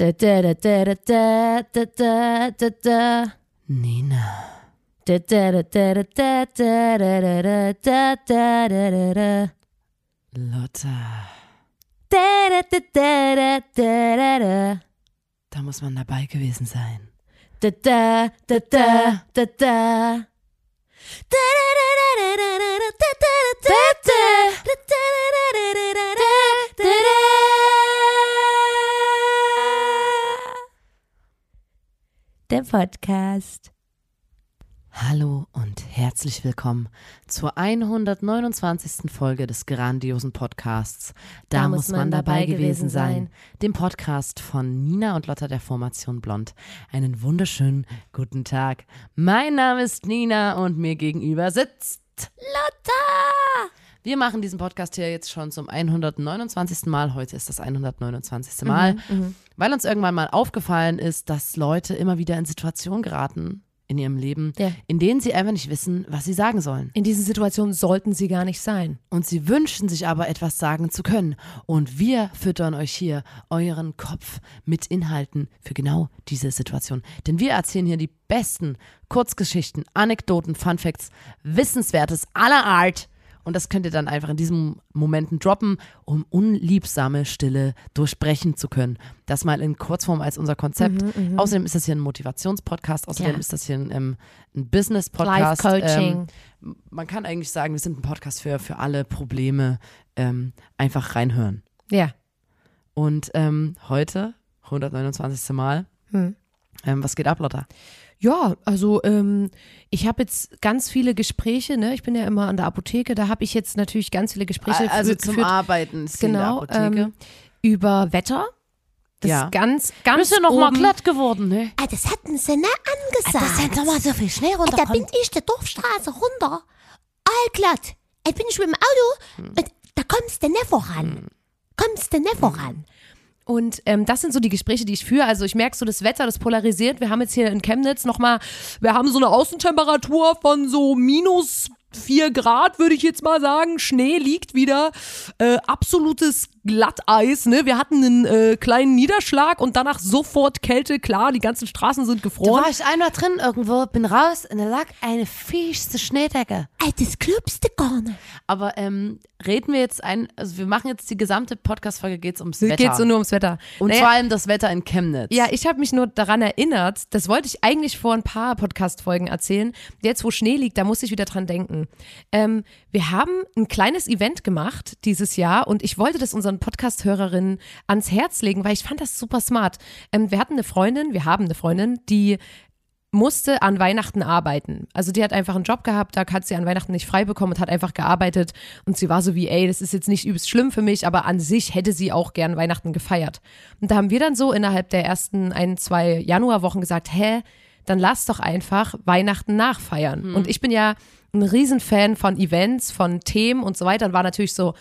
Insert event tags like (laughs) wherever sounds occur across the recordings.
Da, da, da, da, da, da, da, da, da. Nina. Da, da, da, da, da, da, da, da, da, da, da, da, da. Lotta. Da, da, da, da, da, da, da. Da muss man dabei gewesen sein. Da, da, da, da, da, da. Da, da, da, da, da, da, da, da, da, da, da. Da, da, da, da, da, da, da, da, da. Der Podcast. Hallo und herzlich willkommen zur 129. Folge des grandiosen Podcasts. Da, muss man dabei gewesen sein. Dem Podcast von Nina und Lotta der Formation Blond. Einen wunderschönen guten Tag. Mein Name ist Nina und mir gegenüber sitzt Lotta! Wir machen diesen Podcast hier jetzt schon zum 129. Mal. Heute ist das 129. Mal, weil uns irgendwann mal aufgefallen ist, dass Leute immer wieder in Situationen geraten in ihrem Leben, Ja. in denen sie einfach nicht wissen, was sie sagen sollen. In diesen Situationen sollten sie gar nicht sein. Und sie wünschen sich aber etwas sagen zu können. Und wir füttern euch hier euren Kopf mit Inhalten für genau diese Situation. Denn wir erzählen hier die besten Kurzgeschichten, Anekdoten, Funfacts, Wissenswertes aller Art. Und das könnt ihr dann einfach in diesen Momenten droppen, um unliebsame Stille durchbrechen zu können. Das mal in Kurzform als unser Konzept. Außerdem ist das hier ein Motivationspodcast, außerdem Ja. ist das hier ein, ähm, ein Business-Podcast. Life-Coaching. Ähm, man kann eigentlich sagen, wir sind ein Podcast für, für alle Probleme. Ähm, einfach reinhören. Ja. Und ähm, heute, 129. Mal, Hm. ähm, was geht ab, Lotta? Ja, also ähm, ich habe jetzt ganz viele Gespräche, ne? Ich bin ja immer an der Apotheke, da habe ich jetzt natürlich ganz viele Gespräche also für, zum geführt, Arbeiten genau in der Apotheke. ähm, über Wetter. Das Ja. ist ganz, ganz Bist du noch mal oben. glatt geworden, ne? Ah, das hatten sie ne angesagt. Das sind doch mal so viel Schnee Ah, da bin ich die Dorfstraße runter. Allglatt. Jetzt bin ich mit dem Auto und da kommst du nicht voran. Kommst du nicht voran. Und ähm, das sind so die Gespräche, die ich führe. Also ich merke so, das Wetter, das polarisiert. Wir haben jetzt hier in Chemnitz nochmal, wir haben so eine Außentemperatur von so minus 4 Grad, würde ich jetzt mal sagen. Schnee liegt wieder. Äh, absolutes Glatteis. Ne? Wir hatten einen äh, kleinen Niederschlag und danach sofort Kälte. Klar, die ganzen Straßen sind Da gefroren. war ich einmal drin irgendwo, bin raus und da lag eine fiesste Schneedecke. Ey, das du gar nicht. Aber ähm, reden wir jetzt ein, also wir machen jetzt die gesamte Podcast-Folge geht's ums Es Wetter. geht so nur ums Wetter. Und Naja, vor allem das Wetter in Chemnitz. Ja, ich habe mich nur daran erinnert, das wollte ich eigentlich vor ein paar Podcast-Folgen erzählen. Jetzt, wo Schnee liegt, da musste ich wieder dran denken. Ähm, wir haben ein kleines Event gemacht dieses Jahr und ich wollte das unseren Podcast-Hörerinnen ans Herz legen, weil ich fand das super smart. Ähm, wir hatten eine Freundin, wir haben eine Freundin, die musste an Weihnachten arbeiten. Also die hat einfach einen Job gehabt, da hat sie an Weihnachten nicht frei bekommen und hat einfach gearbeitet und sie war so wie, ey, das ist jetzt nicht übelst schlimm für mich, aber an sich hätte sie auch gern Weihnachten gefeiert. Und da haben wir dann so innerhalb der ersten ein, zwei Januarwochen gesagt, hä, dann lass doch einfach Weihnachten nachfeiern. Und ich bin ja ein Riesenfan von Events, von Themen und so weiter und war natürlich so,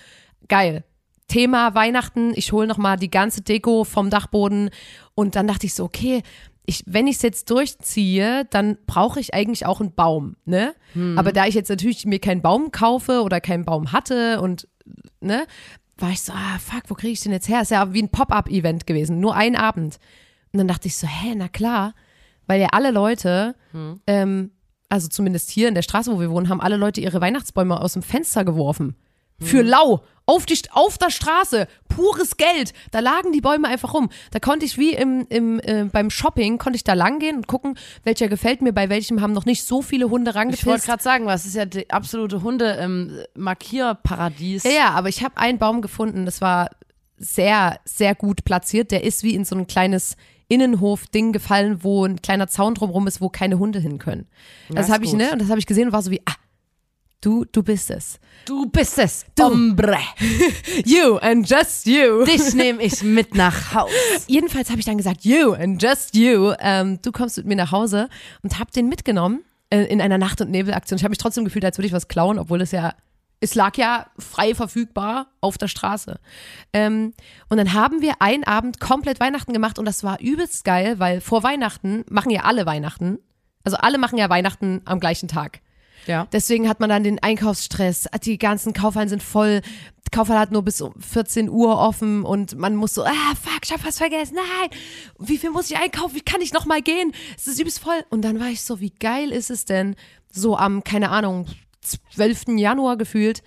geil, Thema Weihnachten, ich hole nochmal die ganze Deko vom Dachboden und dann dachte ich so, okay, ich, wenn ich es jetzt durchziehe, dann brauche ich eigentlich auch einen Baum, ne? Aber da ich jetzt natürlich mir keinen Baum kaufe oder keinen Baum hatte und, ne, war ich so, ah, fuck, wo kriege ich den jetzt her? Ist ja wie ein Pop-up-Event gewesen, nur ein Abend. Und dann dachte ich so, hä, na klar, weil ja alle Leute, ähm, also zumindest hier in der Straße, wo wir wohnen, haben alle Leute ihre Weihnachtsbäume aus dem Fenster geworfen. Für lau, auf, die, auf der Straße, pures Geld. Da lagen die Bäume einfach rum. Da konnte ich wie im, im, äh, beim Shopping, konnte ich da lang gehen und gucken, welcher gefällt mir, bei welchem haben noch nicht so viele Hunde Ich wollte rangepisst. gerade sagen, was ist ja die absolute Hunde-Markierparadies. Ja, ja, aber ich habe einen Baum gefunden, das war sehr, sehr gut platziert. Der ist wie in so ein kleines Innenhof-Ding gefallen, wo ein kleiner Zaun drumherum ist, wo keine Hunde hin können. Das ist habe ich, ne? Und das habe ich gesehen und war so wie, ah, du, du bist es. Du bist es, Hombre. (laughs) You and just you. Dich nehme ich mit nach Haus. (laughs) Jedenfalls habe ich dann gesagt, you and just you, ähm, du kommst mit mir nach Hause und habe den mitgenommen äh, in einer Nacht- und Nebelaktion. Ich habe mich trotzdem gefühlt, als würde ich was klauen, obwohl es ja, es lag ja frei verfügbar auf der Straße. Ähm, und dann haben wir einen Abend komplett Weihnachten gemacht und das war übelst geil, weil vor Weihnachten machen ja alle Weihnachten. Also alle machen ja Weihnachten am gleichen Tag. Ja. Deswegen hat man dann den Einkaufsstress. Die ganzen Kaufhallen sind voll. Die Kaufhalle hat nur bis um 14 Uhr offen und man muss so, ah, fuck, ich hab was vergessen. Nein, wie viel muss ich einkaufen? Wie kann ich noch mal gehen? Es ist übelst voll. Und dann war ich so, wie geil ist es denn, so am, keine Ahnung, 12. Januar gefühlt,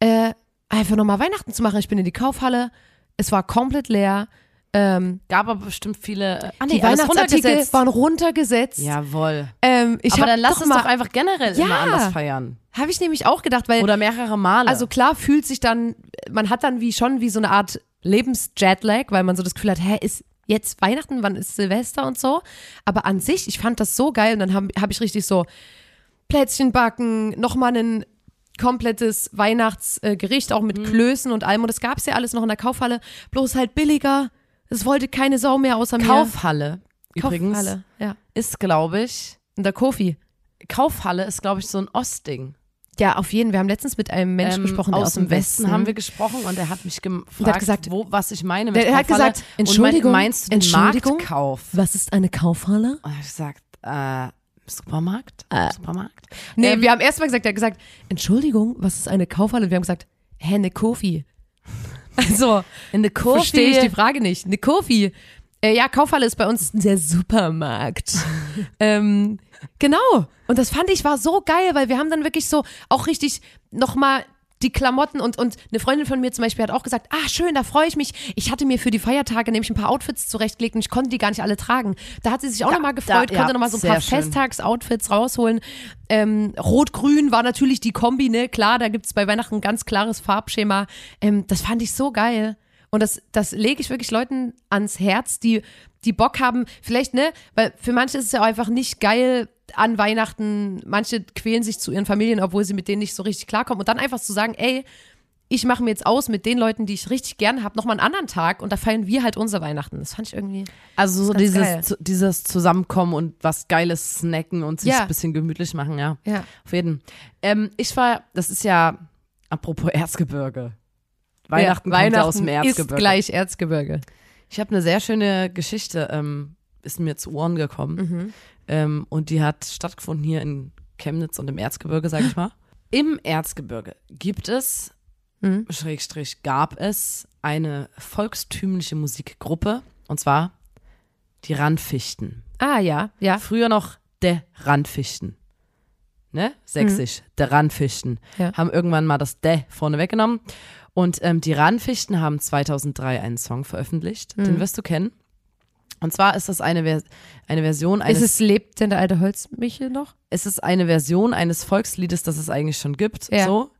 äh, einfach noch mal Weihnachten zu machen. Ich bin in die Kaufhalle. Es war komplett leer. Ähm, Gab aber bestimmt viele. äh, Ah, die alles Weihnachtsartikel waren runtergesetzt. Jawohl. Ähm, ich aber dann lass es mal, doch einfach generell Ja. immer anders feiern. Habe ich nämlich auch gedacht, weil Oder mehrere Male. Also klar fühlt sich dann, man hat dann wie schon wie so eine Art Lebensjetlag, weil man so das Gefühl hat, hä, ist jetzt Weihnachten, wann ist Silvester und so. Aber an sich, ich fand das so geil und dann habe hab ich richtig so Plätzchen backen, nochmal ein komplettes Weihnachtsgericht, auch Mhm. mit Klößen und allem. Und das gab es ja alles noch in der Kaufhalle, bloß halt billiger. Es wollte keine Sau mehr außer Kaufhalle mir. übrigens Kaufhalle, ja. ist, glaube ich, In der Kofi. Kaufhalle ist, glaube ich, so ein Ostding. Ja, auf jeden. Wir haben letztens mit einem Menschen Ähm, gesprochen, der aus, dem Westen, haben wir gesprochen und er hat mich gefragt, Und er hat gesagt- wo, was ich meine mit Der- er hat Kaufhalle. gesagt, und Entschuldigung, mein, meinst du den Entschuldigung? Marktkauf? Was ist eine Kaufhalle? Und er hat gesagt, äh, Supermarkt? Äh. Supermarkt? Nee, Ähm, wir haben erst mal gesagt, er hat gesagt, Entschuldigung, was ist eine Kaufhalle? Wir haben gesagt, hä, eine Kofi. Also, in der Kofi. verstehe ich die Frage nicht. Eine Kofi. Äh, ja, Kaufhalle ist bei uns der Supermarkt. (laughs) ähm, genau. Und das fand ich war so geil, weil wir haben dann wirklich so auch richtig nochmal die Klamotten und, und eine Freundin von mir zum Beispiel hat auch gesagt, ah schön, da freue ich mich. Ich hatte mir für die Feiertage nämlich ein paar Outfits zurechtgelegt und ich konnte die gar nicht alle tragen. Da hat sie sich auch nochmal gefreut, da- ja, konnte nochmal so ein paar. Festtagsoutfits rausholen. Ähm, Rot-Grün war natürlich die Kombi, ne? Klar, da gibt's bei Weihnachten ein ganz klares Farbschema. Ähm, das fand ich so geil. Und das, das lege ich wirklich Leuten ans Herz, die, die Bock haben, vielleicht, ne, weil für manche ist es ja auch einfach nicht geil an Weihnachten. Manche quälen sich zu ihren Familien, obwohl sie mit denen nicht so richtig klarkommen. Und dann einfach zu sagen, ey, ich mache mir jetzt aus mit den Leuten, die ich richtig gern habe, nochmal einen anderen Tag und da feiern wir halt unser Weihnachten. Das fand ich irgendwie. Also so dieses, zu, dieses Zusammenkommen und was Geiles snacken und sich Ja. ein bisschen gemütlich machen, ja. Ja. Auf jeden. Ähm, ich war, das ist ja, apropos Erzgebirge. Weihnachten, ja, kommt ja Weihnachten aus dem ist Erzgebirge. gleich Erzgebirge. Ich habe eine sehr schöne Geschichte, ähm, ist mir zu Ohren gekommen. Mhm. Ähm, und die hat stattgefunden hier in Chemnitz und im Erzgebirge, sag ich mal. Im Erzgebirge gibt es, Mhm. Schrägstrich, gab es eine volkstümliche Musikgruppe, und zwar die Randfichten. Ah, ja, ja. Früher noch der Randfichten. Ne? Sächsisch, der Randfichten. Mhm. Ja. Haben irgendwann mal das de vorne weggenommen. Und ähm, die Randfichten haben 2003 einen Song veröffentlicht, Mhm. den wirst du kennen. Und zwar ist das eine, Vers eine Version eines Ist es lebt denn der alte Holzmichel noch? es ist eine Version eines Volksliedes, das es eigentlich schon gibt. Ja. So.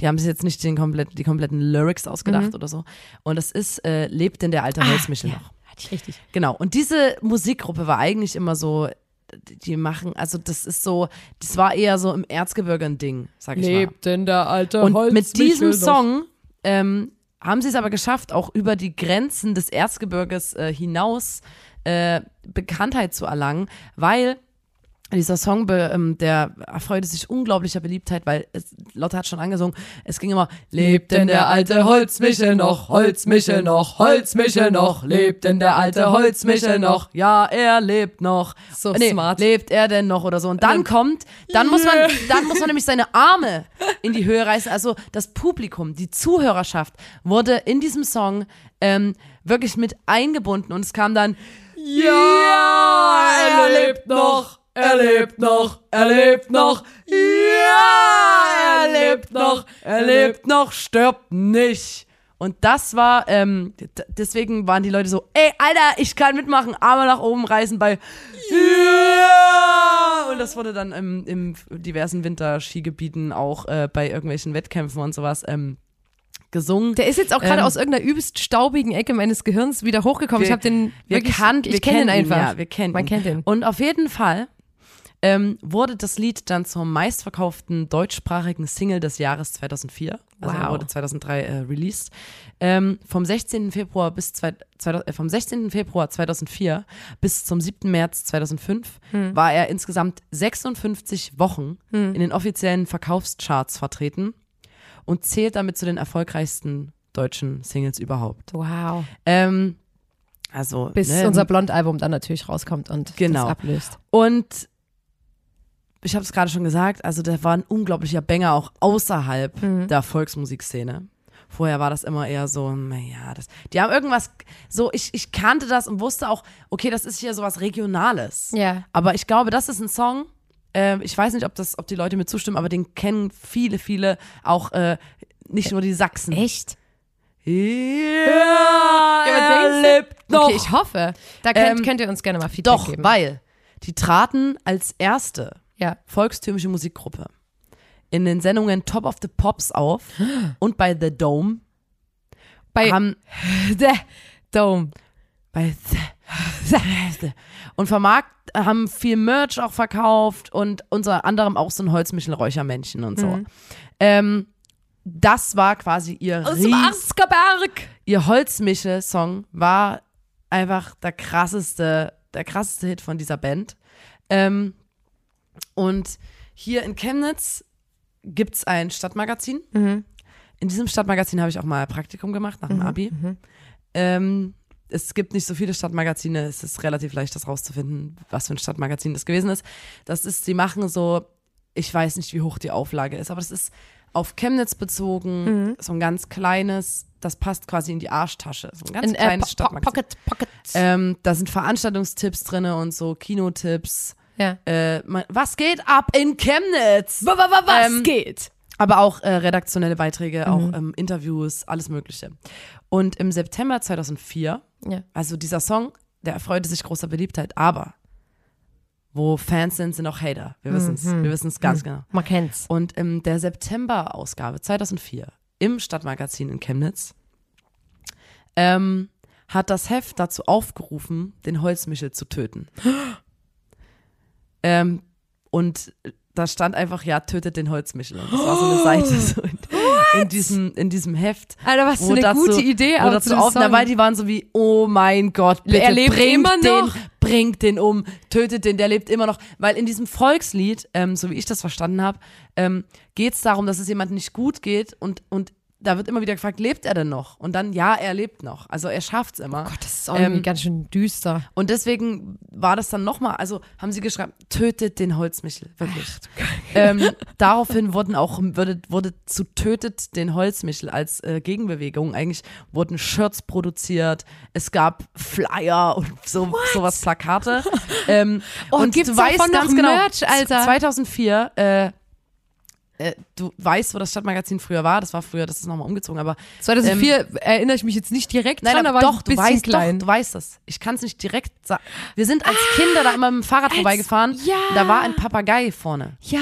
Die haben sich jetzt nicht den komplett, die kompletten Lyrics ausgedacht Mhm. oder so. Und es ist, äh, lebt denn der Ah, alte Holzmichel noch. Hatte ich richtig. Genau. Und diese Musikgruppe war eigentlich immer so, die machen, also das ist so, das war eher so im Erzgebirge ein Ding, sag ich mal. denn der alte Und mit diesem Song ähm, haben sie es aber geschafft, auch über die Grenzen des Erzgebirges äh, hinaus äh, Bekanntheit zu erlangen, weil dieser Song, ähm, der erfreute sich unglaublicher Beliebtheit, weil es, Lotte hat schon angesungen, es ging immer, lebt denn der alte Holzmichel noch, Holzmichel noch, Holzmichel noch, lebt denn der alte Holzmichel noch, ja, er lebt noch. So nee, smart. Lebt er denn noch oder so. Und dann kommt, dann muss man, dann muss man nämlich seine Arme in die Höhe reißen. Also das Publikum, die Zuhörerschaft wurde in diesem Song ähm, wirklich mit eingebunden und es kam dann, ja, er lebt noch, er lebt noch, er lebt noch, ja, er lebt noch, er lebt noch, stirbt nicht. Und das war, ähm, deswegen waren die Leute so, ey, Alter, ich kann mitmachen, Arme nach oben reißen bei Ja! Und das wurde dann im, im diversen Winterskigebieten auch äh, bei irgendwelchen Wettkämpfen und sowas ähm, gesungen. Der ist jetzt auch gerade Ähm, aus irgendeiner übelst staubigen Ecke meines Gehirns wieder hochgekommen. ich habe den wir wirklich, kannt- ich wir kenne kennen den einfach. Ihn, ja, wir kennen Man ihn. kennt ihn. Und auf jeden Fall ähm, wurde das Lied dann zur meistverkauften deutschsprachigen Single des Jahres 2004. Also Wow. wurde 2003 äh, released. Ähm, vom 16. Februar bis zwei, 2000, äh, vom 16. Februar 2004 bis zum 7. März 2005 Hm. war er insgesamt 56 Wochen in den offiziellen Verkaufscharts vertreten und zählt damit zu den erfolgreichsten deutschen Singles überhaupt. Wow. Ähm, also Bis ne, unser Blond-Album dann natürlich rauskommt und Genau. das ablöst. Und ich habe es gerade schon gesagt, also der war ein unglaublicher Banger auch außerhalb Mhm. der Volksmusikszene. Vorher war das immer eher so, naja, das, die haben irgendwas, so, ich, ich kannte das und wusste auch, okay, das ist hier sowas Regionales. Ja. Aber ich glaube, das ist ein Song, äh, ich weiß nicht, ob, das, ob die Leute mir zustimmen, aber den kennen viele, viele, auch äh, nicht nur die Sachsen. Echt? Ja, er lebt noch. Okay, ich hoffe. Da könnt, Ähm, könnt ihr uns gerne mal Feedback Doch, geben. weil die traten als erste Ja. volkstümliche Musikgruppe in den Sendungen Top of the Pops auf (gasps) und bei The Dome Bei haben (laughs) The Dome. bei The, The, und vermarkt haben viel Merch auch verkauft und unter anderem auch so ein Holzmichel-Räuchermännchen und so. Ähm, das war quasi ihr Aus dem Arzgerberg. ihr Holzmichel-Song war einfach der krasseste, der krasseste Hit von dieser Band. Ähm, und hier in Chemnitz gibt es ein Stadtmagazin. In diesem Stadtmagazin habe ich auch mal Praktikum gemacht nach dem Abi. Ähm, es gibt nicht so viele Stadtmagazine, es ist relativ leicht, das rauszufinden, was für ein Stadtmagazin das gewesen ist. Das ist, sie machen so, ich weiß nicht, wie hoch die Auflage ist, aber das ist auf Chemnitz bezogen, so ein ganz kleines, das passt quasi in die Arschtasche. So ein ganz In, äh, kleines Po- Po- Stadtmagazin. Pocket, Pocket. Ähm, da sind Veranstaltungstipps drin und so Kinotipps. Ja. Äh, man, was geht ab in Chemnitz? Was Ähm, geht? Aber auch äh, redaktionelle Beiträge, Mhm. auch ähm, Interviews, alles Mögliche. Und im September 2004, Ja. also dieser Song, der erfreute sich großer Beliebtheit, aber wo Fans sind, sind auch Hater. Wir wissen es, wir wissen es ganz genau. Man kennt's. Und in der September-Ausgabe 2004 im Stadtmagazin in Chemnitz ähm, hat das Heft dazu aufgerufen, den Holzmichel zu töten. (gasps) ähm, und da stand einfach, ja, tötet den Holzmichel. Und das war so eine Seite so in, in, diesem, in diesem Heft. Alter, was für eine dazu- gute Idee. Wo aber dazu auf, dabei die waren so wie, oh mein Gott, bitte Er lebt bringt immer den, noch. bringt den um, tötet den, der lebt immer noch. Weil in diesem Volkslied, ähm, so wie ich das verstanden habe, ähm, geht es darum, dass es jemandem nicht gut geht und, und da wird immer wieder gefragt, lebt er denn noch? Und dann, ja, er lebt noch. Also er schafft's immer. Gott, das ist auch irgendwie Ähm, ganz schön düster. Und deswegen war das dann nochmal, also haben sie geschrieben, tötet den Holzmichel, wirklich. ähm, daraufhin wurden auch, wurde, wurde zu tötet den Holzmichel als äh, Gegenbewegung. Eigentlich wurden Shirts produziert, es gab Flyer und so, sowas, Plakate. ähm, Oh, und gibt's du weißt ganz genau, Merch, Alter? 2004, äh, äh, du weißt, wo das Stadtmagazin früher war, das war früher, das ist nochmal umgezogen, aber 2004 erinnere ich mich jetzt nicht direkt Nein, dran, aber doch, du weißt klein. doch, du weißt das. Ich kann es nicht direkt sagen. Wir sind als Kinder da immer mit dem Fahrrad vorbeigefahren. ja. Da war ein Papagei vorne. ja,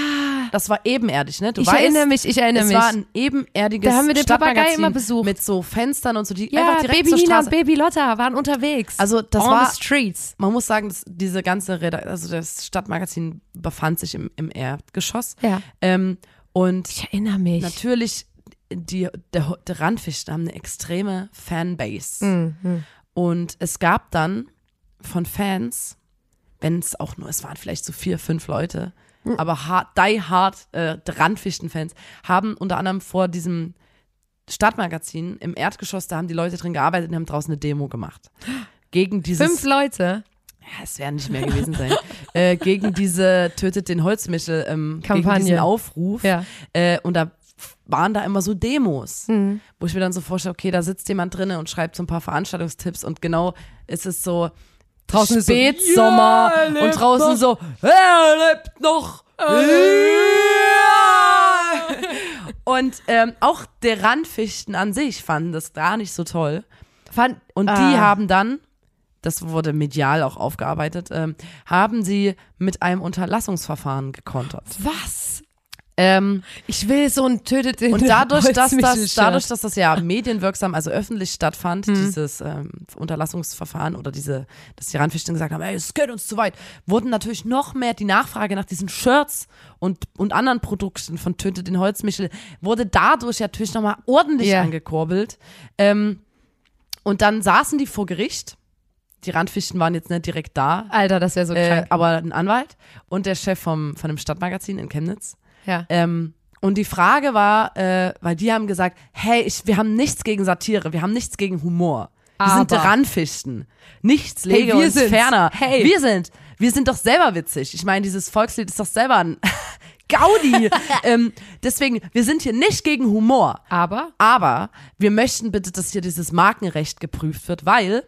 Das war ebenerdig, ne? Du ich weißt, erinnere mich, ich erinnere es mich. war ein ebenerdiges Da haben wir den Papagei Stadtmagazin immer besucht. mit so Fenstern und so, die ja, einfach direkt Baby zur Nina Straße. und Baby Lotta waren unterwegs. Also das On war, the streets. man muss sagen, dass diese ganze, Reda also das Stadtmagazin befand sich im, im Erdgeschoss. Ja. Ähm, und Ich erinnere mich. natürlich, die, der, der Randfisch haben eine extreme Fanbase. Mhm. Und es gab dann von Fans, wenn es auch nur, es waren vielleicht so vier, fünf Leute, Mhm. aber hard, die hard äh, Randfichten-Fans haben unter anderem vor diesem Stadtmagazin im Erdgeschoss, da haben die Leute drin gearbeitet und haben draußen eine Demo gemacht. Gegen dieses, Fünf Leute. Ja, es werden nicht mehr gewesen sein, (laughs) äh, gegen diese Tötet den Holzmichel, ähm, gegen Kampagne. diesen Aufruf. Ja. Äh, und da waren da immer so Demos, Mhm. wo ich mir dann so vorstelle, okay, da sitzt jemand drinne und schreibt so ein paar Veranstaltungstipps und genau ist es so Draußen ist so, Spätsommer ja, und draußen noch. so, er lebt noch. Ja. (laughs) Und ähm, auch der Randfichten an sich fanden das gar nicht so toll. Fand, Und die Ah. haben dann, das wurde medial auch aufgearbeitet, ähm, haben sie mit einem Unterlassungsverfahren gekontert. was? Ähm, Ich will so ein tötet den und dadurch, dass das, dadurch, dass das ja (laughs) medienwirksam, also öffentlich stattfand, dieses ähm, Unterlassungsverfahren oder diese, dass die Randfichten gesagt haben, ey, es geht uns zu weit, wurden natürlich noch mehr die Nachfrage nach diesen Shirts und, und anderen Produkten von Tötet den Holzmichel, wurde dadurch natürlich nochmal ordentlich Ja. angekurbelt. Ähm, und dann saßen die vor Gericht. Die Randfichten waren jetzt nicht direkt da, Alter, das wäre so äh, krank. aber ein Anwalt und der Chef vom, von dem Stadtmagazin in Chemnitz. ja. Ähm, und die Frage war, äh, weil die haben gesagt, hey, ich, wir haben nichts gegen Satire, wir haben nichts gegen Humor. Wir sind Aber- Randfichten. Nichts lege wir uns sind's. ferner. Hey. Wir sind, wir sind doch selber witzig. Ich meine, dieses Volkslied ist doch selber ein (laughs) Gaudi. (laughs) ähm, deswegen, wir sind hier nicht gegen Humor. Aber Aber wir möchten bitte, dass hier dieses Markenrecht geprüft wird, weil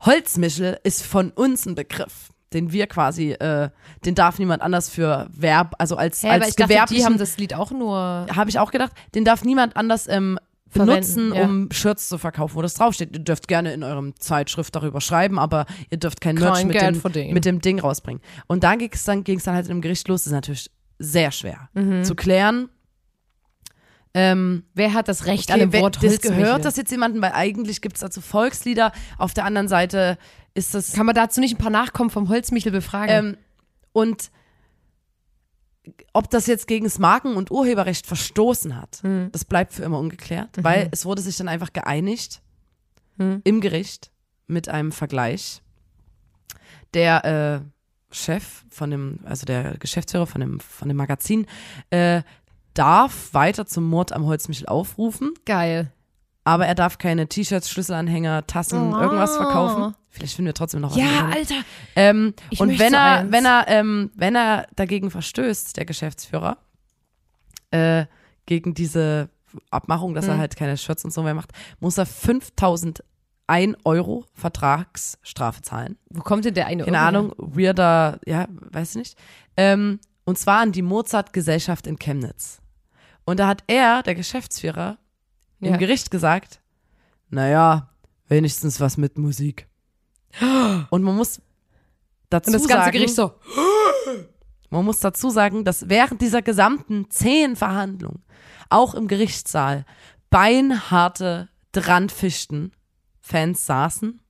Holzmichel ist von uns ein Begriff, den wir quasi, äh, den darf niemand anders für Verb, also als, Hä, als ich dachte, die haben das Lied auch nur. habe ich auch gedacht, den darf niemand anders ähm, benutzen, ja. um Shirts zu verkaufen, wo das draufsteht. Ihr dürft gerne in eurem Zeitschrift darüber schreiben, aber ihr dürft kein Merch mit dem, mit dem Ding rausbringen. Und da ging es dann, ging's dann halt im Gericht los. Das ist natürlich sehr schwer Mhm. zu klären. Ähm, Wer hat das Recht Okay, an dem Wort das gehört das jetzt jemandem, weil eigentlich gibt es dazu Volkslieder. Auf der anderen Seite ist das Kann man dazu nicht ein paar Nachkommen vom Holzmichel befragen? ähm, und ob das jetzt gegen das Marken- und Urheberrecht verstoßen hat, Hm. das bleibt für immer ungeklärt, Mhm. weil es wurde sich dann einfach geeinigt Hm. im Gericht mit einem Vergleich. Der äh, Chef von dem, also der Geschäftsführer von dem, von dem Magazin, äh, darf weiter zum Mord am Holzmichel aufrufen, Geil. aber er darf keine T-Shirts, Schlüsselanhänger, Tassen, irgendwas verkaufen. Vielleicht finden wir trotzdem noch was. Ja, Internet. Alter. Ähm, und wenn er, eins. wenn er, ähm, wenn er dagegen verstößt, der Geschäftsführer, äh, gegen diese Abmachung, dass er Mhm. halt keine Shirts und so mehr macht, muss er 5001 Euro Vertragsstrafe zahlen. Wo kommt denn der eine Keine Euro Ahnung, weirder, ja, weiß ich nicht. Ähm, und zwar an die Mozart-Gesellschaft in Chemnitz. Und da hat er, der Geschäftsführer, Ja. im Gericht gesagt, naja, wenigstens was mit Musik. Und man muss dazu Und das ganze sagen, Gericht so. (gasps) man muss dazu sagen, dass während dieser gesamten zehn Verhandlungen, auch im Gerichtssaal, beinharte Drandfichten Fans saßen,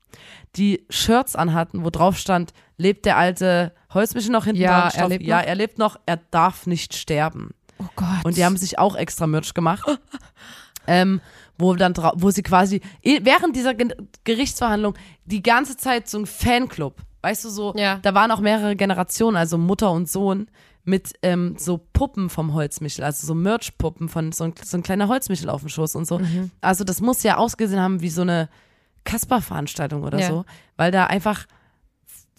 die Shirts anhatten, wo drauf stand, lebt der alte Holzmichel noch hinten Ja, dran? er lebt ja, noch. er lebt noch, er darf nicht sterben. Oh Gott. Und die haben sich auch extra Merch gemacht. (laughs) ähm, wo dann wo sie quasi während dieser Ge Gerichtsverhandlung die ganze Zeit so ein Fanclub, weißt du so, Ja. da waren auch mehrere Generationen, also Mutter und Sohn mit ähm, so Puppen vom Holzmichel, also so Merch-Puppen von so ein, so ein kleiner Holzmichel auf dem Schoß und so. Mhm. Also das muss ja ausgesehen haben wie so eine Kasper-Veranstaltung oder Ja. so, weil da einfach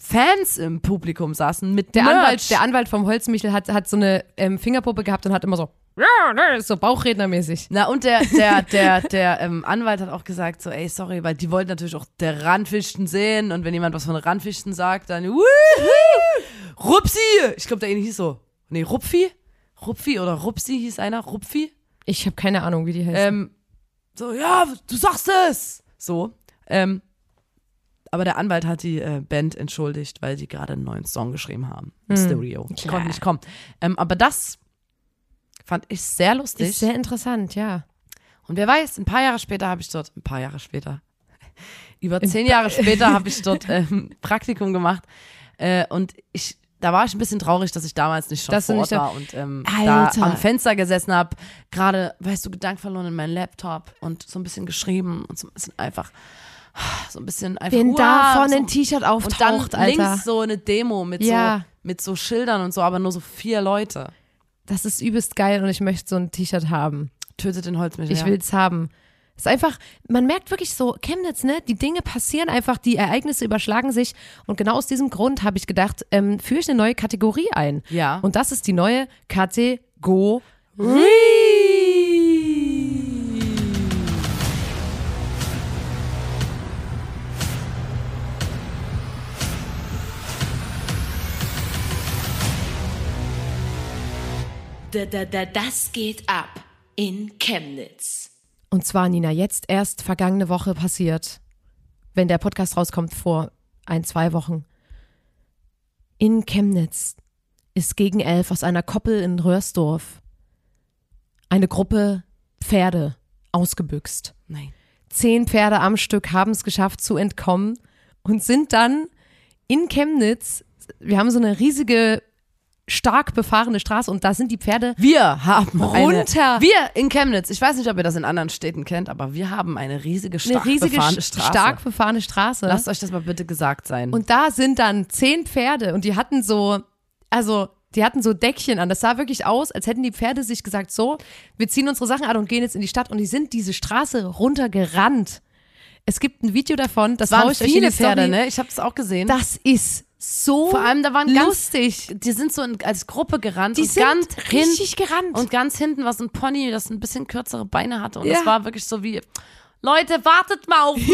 Fans im Publikum saßen mit der Merch. Anwalt, der Anwalt vom Holzmichel hat, hat so eine ähm, Fingerpuppe gehabt und hat immer so, ja, ne, so Bauchrednermäßig. Na, und der, der, (laughs) der, der ähm, Anwalt hat auch gesagt, so, ey, sorry, weil die wollten natürlich auch der Randfichten sehen und wenn jemand was von Randfichten sagt, dann, wuhu, Rupsi! Ich glaube, der eine hieß so, nee, Rupfi? Rupfi oder Rupsi hieß einer, Rupfi? Ich habe keine Ahnung, wie die heißt. Ähm, so, ja, du sagst es! So, ähm, aber der Anwalt hat die äh, Band entschuldigt, weil die gerade einen neuen Song geschrieben haben. Stereo. Ich konnte nicht kommen. Ähm, aber das fand ich sehr lustig. ist sehr interessant, ja. Und wer weiß, ein paar Jahre später habe ich dort, ein paar Jahre später, (laughs) über zehn Jahre später habe ich dort (laughs) ähm, Praktikum gemacht. Äh, und ich, da war ich ein bisschen traurig, dass ich damals nicht schon Dass vor Ort war und ähm, da am Fenster gesessen habe, gerade, weißt du, Gedanken verloren in meinen Laptop und so ein bisschen geschrieben und so ein bisschen einfach, so ein bisschen einfach. Wenn da vorne so, ein T-Shirt und dann auftaucht, Alter. links so eine Demo mit, Ja. so, mit so Schildern und so, aber nur so vier Leute. Das ist übelst geil und ich möchte so ein T-Shirt haben. Tötet den Holzmichel. Ich ja. will's haben. Es ist einfach, man merkt wirklich so, Chemnitz, ne, die Dinge passieren einfach, die Ereignisse überschlagen sich. Und genau aus diesem Grund habe ich gedacht, ähm, führe ich eine neue Kategorie ein. Ja. Und das ist die neue Kategorie. Da, da, da, das geht ab in Chemnitz. Und zwar, Nina, jetzt erst vergangene Woche passiert, wenn der Podcast rauskommt, vor ein, zwei Wochen. In Chemnitz ist gegen elf aus einer Koppel in Röhrsdorf eine Gruppe Pferde ausgebüxt. Nein. Zehn Pferde am Stück haben es geschafft zu entkommen und sind dann in Chemnitz, wir haben so eine riesige, stark befahrene Straße und da sind die Pferde Wir haben Runter. Eine, wir in Chemnitz. Ich weiß nicht, ob ihr das in anderen Städten kennt, aber wir haben eine riesige, eine stark riesige, befahrene Straße. stark befahrene Straße. Lasst euch das mal bitte gesagt sein. Und da sind dann zehn Pferde und die hatten so, also die hatten so Deckchen an. Das sah wirklich aus, als hätten die Pferde sich gesagt, so, wir ziehen unsere Sachen an und gehen jetzt in die Stadt. Und die sind diese Straße runtergerannt. Es gibt ein Video davon, das waren viele. Pferde, ne? Ich habe das auch gesehen. Das ist so Vor allem, da waren ganz, lustig. die sind so in, als Gruppe gerannt Die und sind ganz richtig hin, gerannt. Und ganz hinten war so ein Pony, das ein bisschen kürzere Beine hatte. Und Ja. es war wirklich so wie, Leute, wartet mal auf (laughs) mich,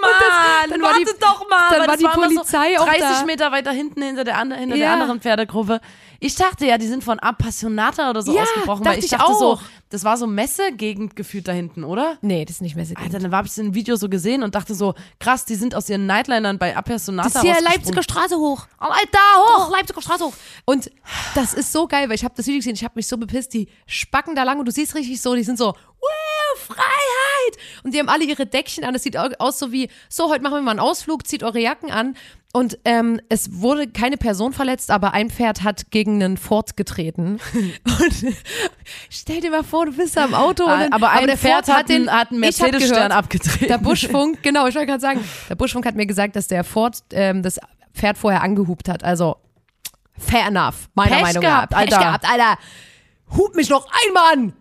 Mann, dann war die- wartet doch mal. dann war das die immer Polizei so auch 30 da. Meter weiter hinten hinter der, andre, hinter der Ja. anderen Pferdegruppe. Ich dachte ja, die sind von Appassionata oder so Ja, ausgebrochen, weil ich ich dachte so, auch. Das war so Messegegend gefühlt da hinten, oder? Nee, das ist nicht so Alter, dann habe ich ein Video so gesehen und dachte so, krass, die sind aus ihren Nightlinern bei Appassionata Das ist hier. Leipziger Straße hoch. Alter, hoch! Leipziger Straße hoch. Und das ist so geil, weil ich habe das Video gesehen, ich habe mich so bepisst, die spacken da lang und du siehst richtig so, die sind so, wow, Freiheit. Und die haben alle ihre Deckchen an, das sieht au- aus so wie, so, heute machen wir mal einen Ausflug, zieht eure Jacken an. Und ähm, es wurde keine Person verletzt, aber ein Pferd hat gegen einen Ford getreten. (laughs) Und stell dir mal vor, du bist da im Auto. und dann, Ah, aber ein der Pferd Ford hat einen- hat einen Mercedes-Stern abgetreten. Der Buschfunk, genau, ich wollte gerade sagen, der Buschfunk hat mir gesagt, dass der Ford ähm, das Pferd vorher angehupt hat. Also fair enough, meiner Pech Meinung gehabt, nach. Pech Alter. gehabt, Alter. Hub mich noch einmal an.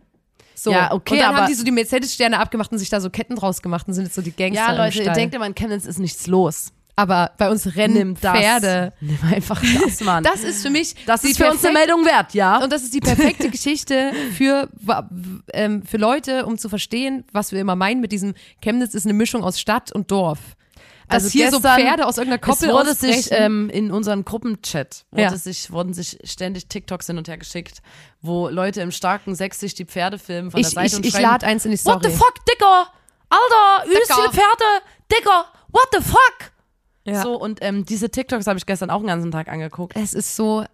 So. Ja, okay, Und dann aber- haben die so die Mercedes-Sterne abgemacht und sich da so Ketten draus gemacht und sind jetzt so die Gangster Ja, Leute, ihr denkt immer, in Chemnitz ist nichts los. aber bei uns rennen. Pferde. Nimm einfach (laughs) das, Mann. Das ist für mich Das ist für uns eine Meldung wert, ja? Und das ist die perfekte Geschichte für, ähm, für Leute, um zu verstehen, was wir immer meinen mit diesem Chemnitz ist eine Mischung aus Stadt und Dorf. Dass Also hier so Pferde aus irgendeiner Koppel es wurde sich ähm, in unseren Gruppenchat wurde Ja. sich, wurden sich ständig TikToks hin und her geschickt, wo Leute im starken Sex sich die Pferde filmen von ich der Seite ich, und ich schreiben, lade eins in die Story. What the fuck, Dicker? Alter, übelst viele Pferde, Dicker, what the fuck? Ja. So, und ähm, diese TikToks habe ich gestern auch den ganzen Tag angeguckt. Es ist so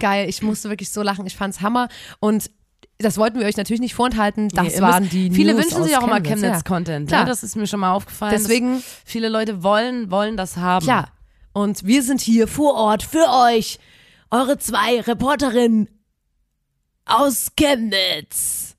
geil. Ich musste wirklich so lachen. Ich fand's Hammer. Und das wollten wir euch natürlich nicht vorenthalten. Das Nee, waren die Viele News wünschen sich auch immer Chemnitz, ja. Chemnitz-Content. Klar. Ne? Das ist mir schon mal aufgefallen. Deswegen- viele Leute wollen, wollen das haben. Klar. Und wir sind hier vor Ort für euch. Eure zwei Reporterinnen aus Chemnitz.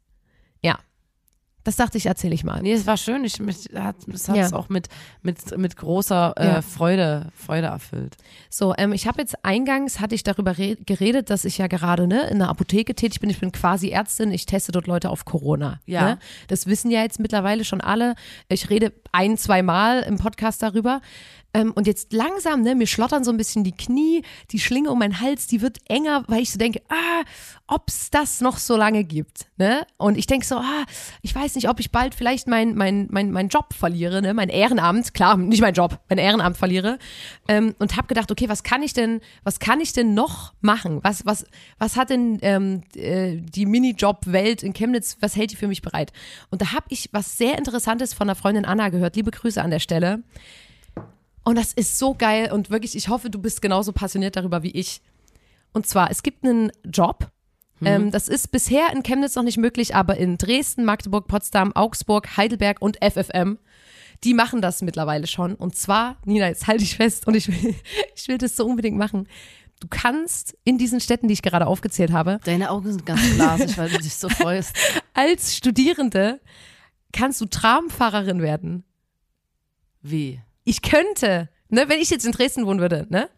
Das dachte ich, erzähle ich mal. Nee, es war schön. Ich, mich hat es Ja. auch mit, mit, mit großer äh, Ja. Freude, Freude erfüllt. So, ähm, ich habe jetzt eingangs, hatte ich darüber re geredet, dass ich ja gerade ne, in der Apotheke tätig bin. Ich bin quasi Ärztin, ich teste dort Leute auf Corona. Ja. Ne? Das wissen ja jetzt mittlerweile schon alle. Ich rede ein, zwei Mal im Podcast darüber. Ähm, und jetzt langsam, ne, mir schlottern so ein bisschen die Knie, die Schlinge um meinen Hals, die wird enger, weil ich so denke, ah, ob's das noch so lange gibt. Ne? Und ich denke so, ah, ich weiß nicht, ob ich bald vielleicht mein, mein, mein, mein Job verliere, ne? mein Ehrenamt, klar, nicht mein Job, mein Ehrenamt verliere. Ähm, und habe gedacht, okay, was kann ich denn, was kann ich denn noch machen? Was, was, was hat denn ähm, äh, die Minijob-Welt in Chemnitz, was hält die für mich bereit? Und da habe ich was sehr Interessantes von einer Freundin Anna gehört. Liebe Grüße an der Stelle. Und das ist so geil und wirklich, ich hoffe, du bist genauso passioniert darüber wie ich. Und zwar, es gibt einen Job, ähm, das ist bisher in Chemnitz noch nicht möglich, aber in Dresden, Magdeburg, Potsdam, Augsburg, Heidelberg und FFM, die machen das mittlerweile schon. Und zwar, Nina, jetzt halte ich fest und ich will, (laughs) ich will das so unbedingt machen. Du kannst in diesen Städten, die ich gerade aufgezählt habe, Deine Augen sind ganz glasig, weil du dich so freust. (laughs) als Studierende kannst du Tramfahrerin werden. Wie? Ich könnte, ne, wenn ich jetzt in Dresden wohnen würde, ne,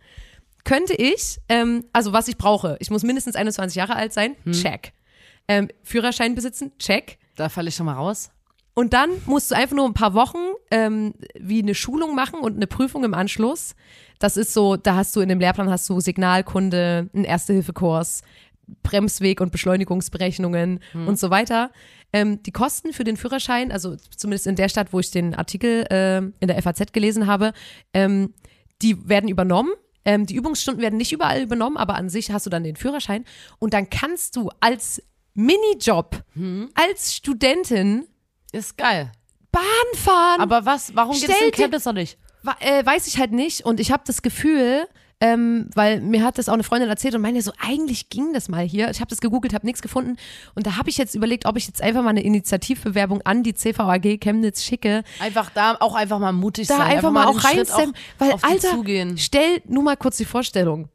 könnte ich, ähm, also was ich brauche, ich muss mindestens 21 Jahre alt sein, check. Ähm, Führerschein besitzen, check. Da falle ich schon mal raus. Und dann musst du einfach nur ein paar Wochen ähm, wie eine Schulung machen und eine Prüfung im Anschluss. Das ist so, da hast du in dem Lehrplan hast du Signalkunde, einen Erste-Hilfe-Kurs, Bremsweg und Beschleunigungsberechnungen und so weiter. Ähm, die Kosten für den Führerschein, also zumindest in der Stadt, wo ich den Artikel äh, in der FAZ gelesen habe, ähm, die werden übernommen. Ähm, die Übungsstunden werden nicht überall übernommen, aber an sich hast du dann den Führerschein und dann kannst du als Minijob, als Studentin Ist geil. Bahn fahren. Aber was, warum gibt es in Chemnitz noch nicht? Äh, weiß ich halt nicht. Und ich habe das Gefühl, ähm, weil mir hat das auch eine Freundin erzählt und meinte so, eigentlich ging das mal hier. Ich habe das gegoogelt, habe nichts gefunden. Und da habe ich jetzt überlegt, ob ich jetzt einfach mal eine Initiativbewerbung an die CVAG Chemnitz schicke. Einfach da auch einfach mal mutig Da sein. einfach, mal auch reinsteppen. Weil, Alter, zugehen. stell nur mal kurz die Vorstellung,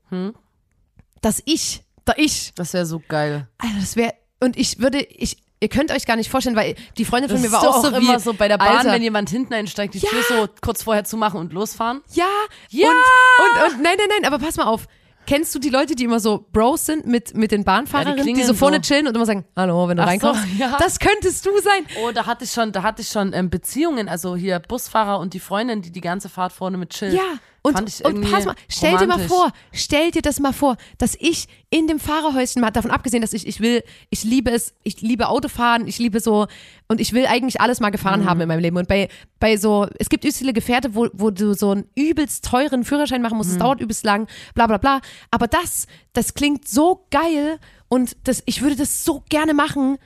dass ich, da ich, Das wäre so geil. Alter, das wäre, und ich würde, ich, ihr könnt euch gar nicht vorstellen, weil die Freundin von Das mir war auch so wie, immer so bei der Bahn, Alter, wenn jemand hinten einsteigt, die Ja. Tür so kurz vorher zumachen und losfahren. Ja, Ja. Und, und, und nein, nein, nein, aber pass mal auf. Kennst du die Leute, die immer so Bros sind mit, mit den Bahnfahrerinnen, die, klingeln so vorne so. chillen und immer sagen, hallo, wenn du Ach so, reinkommst? ja. Das könntest du sein. Oh, da hatte ich schon, da hatte ich schon ähm, Beziehungen, also hier Busfahrer und die Freundin, die die ganze Fahrt vorne mit chillt. Ja, und, und pass mal, stell dir mal romantisch. vor, stell dir das mal vor, dass ich in dem Fahrerhäuschen, mal davon abgesehen, dass ich, ich will, ich liebe es, ich liebe Autofahren, ich liebe so, und ich will eigentlich alles mal gefahren Mhm. haben in meinem Leben. Und bei, bei so, es gibt übelst viele Gefährte, wo, wo du so einen übelst teuren Führerschein machen musst, es Mhm. dauert übelst lang, bla bla bla. Aber das, das klingt so geil und das, ich würde das so gerne machen.